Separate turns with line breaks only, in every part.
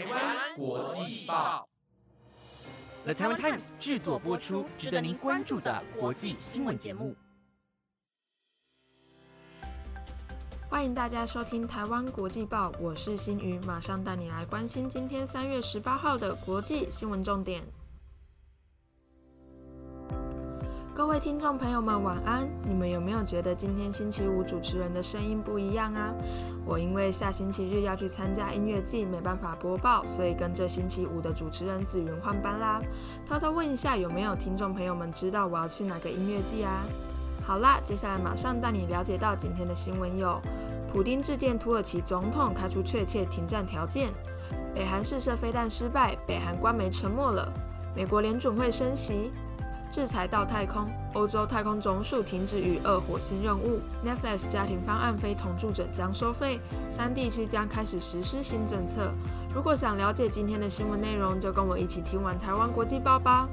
台湾国际报
，The Taiwan Times 制作播出，值得您关注的国际新闻节目。
欢迎大家收听台湾国际报，我是新宇，马上带你来关心今天三月十八号的国际新闻重点。各位听众朋友们，晚安！你们有没有觉得今天星期五主持人的声音不一样啊？我因为下星期日要去参加音乐季，没办法播报，所以跟着星期五的主持人紫云换班啦。偷偷问一下，有没有听众朋友们知道我要去哪个音乐季啊？好啦，接下来马上带你了解到今天的新闻有：普丁致电土耳其总统，开出确切停战条件；北韩试射飞弹失败，北韩官媒沉默了；美国联准会升息。制裁到太空，欧洲太空总署停止与二火星任务。Netflix 家庭方案非同住者将收费，三地区将开始实施新政策。如果想了解今天的新闻内容，就跟我一起听完台湾国际报吧。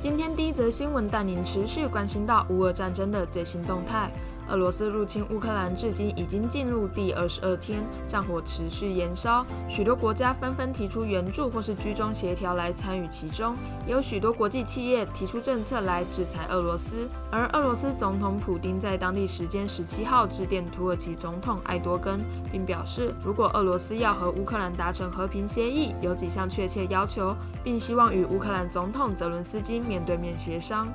今天第一则新闻带您持续关心到乌俄战争的最新动态。俄罗斯入侵乌克兰至今已经进入第二十二天，战火持续延烧，许多国家纷纷提出援助或是居中协调来参与其中，也有许多国际企业提出政策来制裁俄罗斯。而俄罗斯总统普京在当地时间十七号致电土耳其总统埃多根，并表示，如果俄罗斯要和乌克兰达成和平协议，有几项确切要求，并希望与乌克兰总统泽伦斯基面对面协商。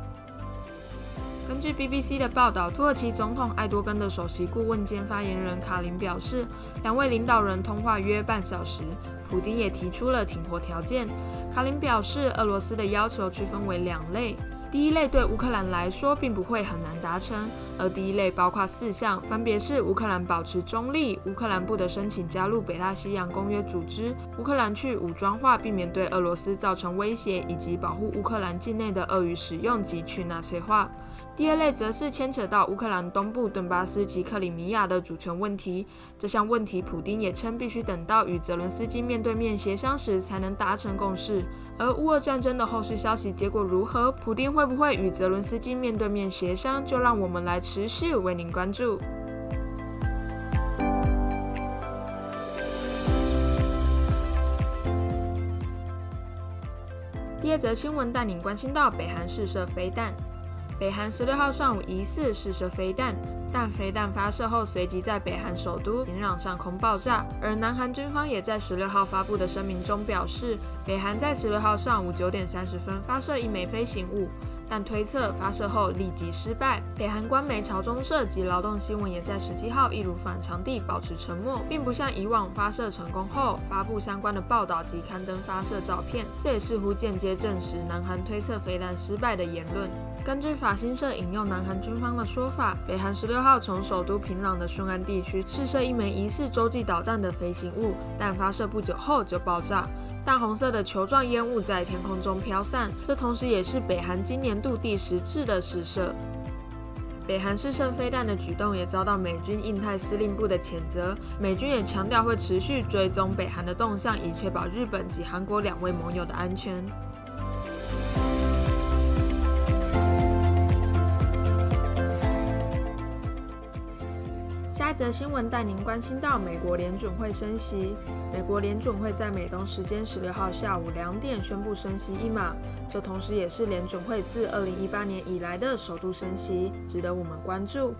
根据 BBC 的报道，土耳其总统艾多根的首席顾问兼发言人卡林表示，两位领导人通话约半小时，普京也提出了停火条件。卡林表示，俄罗斯的要求区分为两类。第一类对乌克兰来说并不会很难达成，而第一类包括四项，分别是乌克兰保持中立、乌克兰不得申请加入北大西洋公约组织、乌克兰去武装化，避免对俄罗斯造成威胁，以及保护乌克兰境内的俄语使用及去纳粹化。第二类则是牵扯到乌克兰东部顿巴斯及克里米亚的主权问题。这项问题，普丁也称必须等到与泽伦斯基面对面协商时才能达成共识。而乌俄战争的后续消息结果如何，普丁会不会与泽伦斯基面对面协商，就让我们来持续为您关注。第二则新闻带您关心到北韩试射飞弹。北韩十六号上午疑似试射飞弹，但飞弹发射后随即在北韩首都平壤上空爆炸。而南韩军方也在十六号发布的声明中表示，北韩在十六号上午九点三十分发射一枚飞行物。但推测发射后立即失败。北韩官媒朝中社及劳动新闻也在十七号一如反常地保持沉默，并不像以往发射成功后发布相关的报道及刊登发射照片。这也似乎间接证实南韩推测飞弹失败的言论。根据法新社引用南韩军方的说法，北韩十六号从首都平壤的顺安地区试射一枚疑似洲际导弹的飞行物，但发射不久后就爆炸。淡红色的球状烟雾在天空中飘散，这同时也是北韩今年度第十次的试射。北韩试射飞弹的举动也遭到美军印太司令部的谴责，美军也强调会持续追踪北韩的动向，以确保日本及韩国两位盟友的安全。下一则新闻带您关心到美国联准会升息。美国联准会在美东时间十六号下午两点宣布升息一码，这同时也是联准会自二零一八年以来的首度升息，值得我们关注。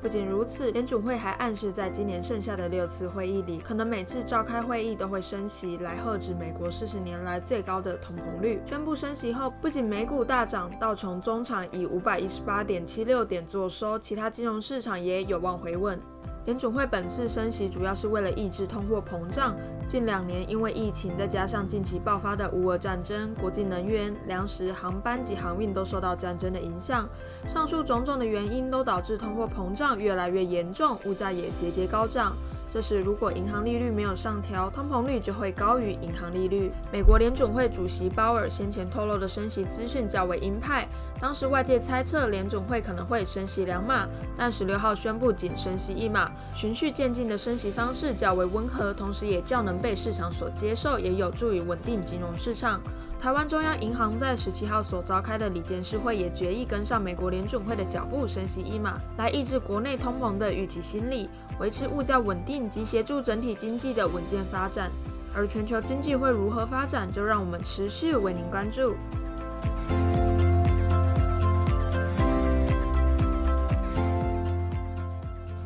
不仅如此，联准会还暗示在今年剩下的六次会议里，可能每次召开会议都会升息，来遏制美国四十年来最高的通膨率。宣布升息后，不仅美股大涨，道琼中场以五百一十八点七六点作收，其他金融市场也有望回稳。联准会本次升息主要是为了抑制通货膨胀。近两年因为疫情，再加上近期爆发的乌俄战争，国际能源、粮食、航班及航运都受到战争的影响。上述种种的原因都导致通货膨胀越来越严重，物价也节节高涨。这时，如果银行利率没有上调，通膨率就会高于银行利率。美国联准会主席鲍尔先前透露的升息资讯较为鹰派，当时外界猜测联准会可能会升息两码，但十六号宣布仅升息一码，循序渐进的升息方式较为温和，同时也较能被市场所接受，也有助于稳定金融市场。台湾中央银行在十七号所召开的理监事会也决议跟上美国联准会的脚步，升息一码，来抑制国内通膨的预期心理，维持物价稳定及协助整体经济的稳健发展。而全球经济会如何发展，就让我们持续为您关注。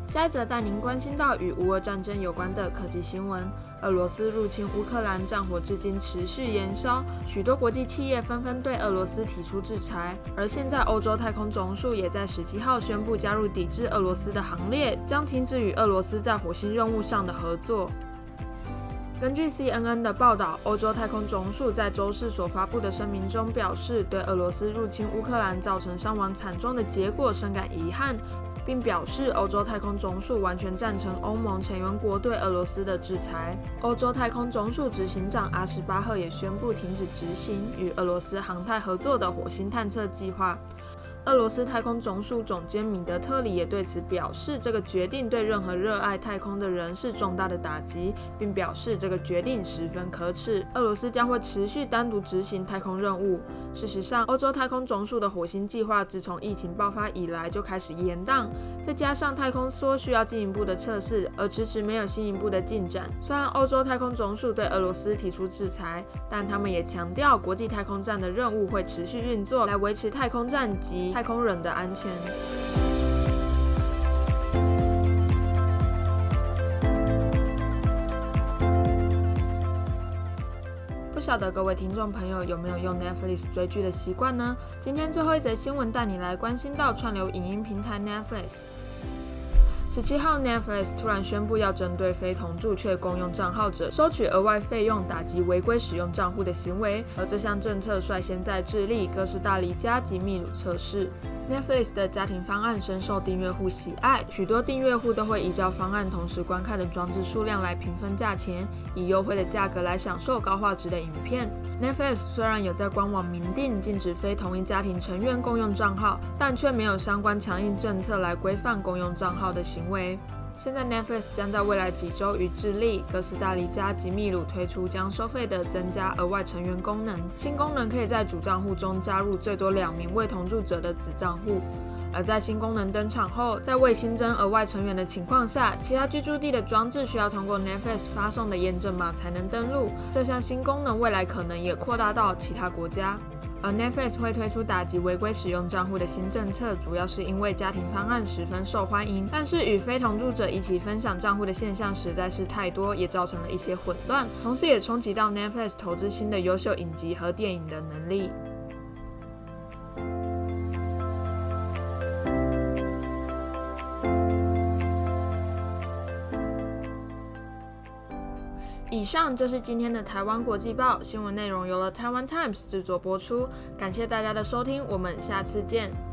下一则带您关心到与乌俄战争有关的科技新闻。俄罗斯入侵乌克兰，战火至今持续延烧，许多国际企业纷纷对俄罗斯提出制裁。而现在，欧洲太空总署也在十七号宣布加入抵制俄罗斯的行列，将停止与俄罗斯在火星任务上的合作。根据 CNN 的报道，欧洲太空总署在周四所发布的声明中表示，对俄罗斯入侵乌克兰造成伤亡惨重的结果深感遗憾。并表示，欧洲太空总署完全赞成欧盟成员国对俄罗斯的制裁。欧洲太空总署执行长阿什巴赫也宣布停止执行与俄罗斯航太合作的火星探测计划。俄罗斯太空总署总监米德特里也对此表示，这个决定对任何热爱太空的人是重大的打击，并表示这个决定十分可耻。俄罗斯将会持续单独执行太空任务。事实上，欧洲太空总署的火星计划自从疫情爆发以来就开始延宕，再加上太空梭需要进一步的测试，而迟迟没有进一步的进展。虽然欧洲太空总署对俄罗斯提出制裁，但他们也强调国际太空站的任务会持续运作，来维持太空站及。太空人的安全。不晓得各位听众朋友有没有用 Netflix 追剧的习惯呢？今天最后一则新闻带你来关心到串流影音平台 Netflix。十七号，Netflix 突然宣布要针对非同住却公用账号者收取额外费用，打击违规使用账户的行为。而这项政策率先在智利、哥斯达黎加及秘鲁测试。Netflix 的家庭方案深受订阅户喜爱，许多订阅户都会依照方案同时观看的装置数量来平分价钱，以优惠的价格来享受高画质的影片。Netflix 虽然有在官网明定禁止非同一家庭成员共用账号，但却没有相关强硬政策来规范共用账号的行为。现在 Netflix 将在未来几周与智利、哥斯达黎加及秘鲁推出将收费的增加额外成员功能。新功能可以在主账户中加入最多两名未同住者的子账户。而在新功能登场后，在未新增额外成员的情况下，其他居住地的装置需要通过 Netflix 发送的验证码才能登录。这项新功能未来可能也扩大到其他国家。而 Netflix 会推出打击违规使用账户的新政策，主要是因为家庭方案十分受欢迎，但是与非同住者一起分享账户的现象实在是太多，也造成了一些混乱，同时也冲击到 Netflix 投资新的优秀影集和电影的能力。以上就是今天的台湾国际报新闻内容，由了台湾 Times 制作播出。感谢大家的收听，我们下次见。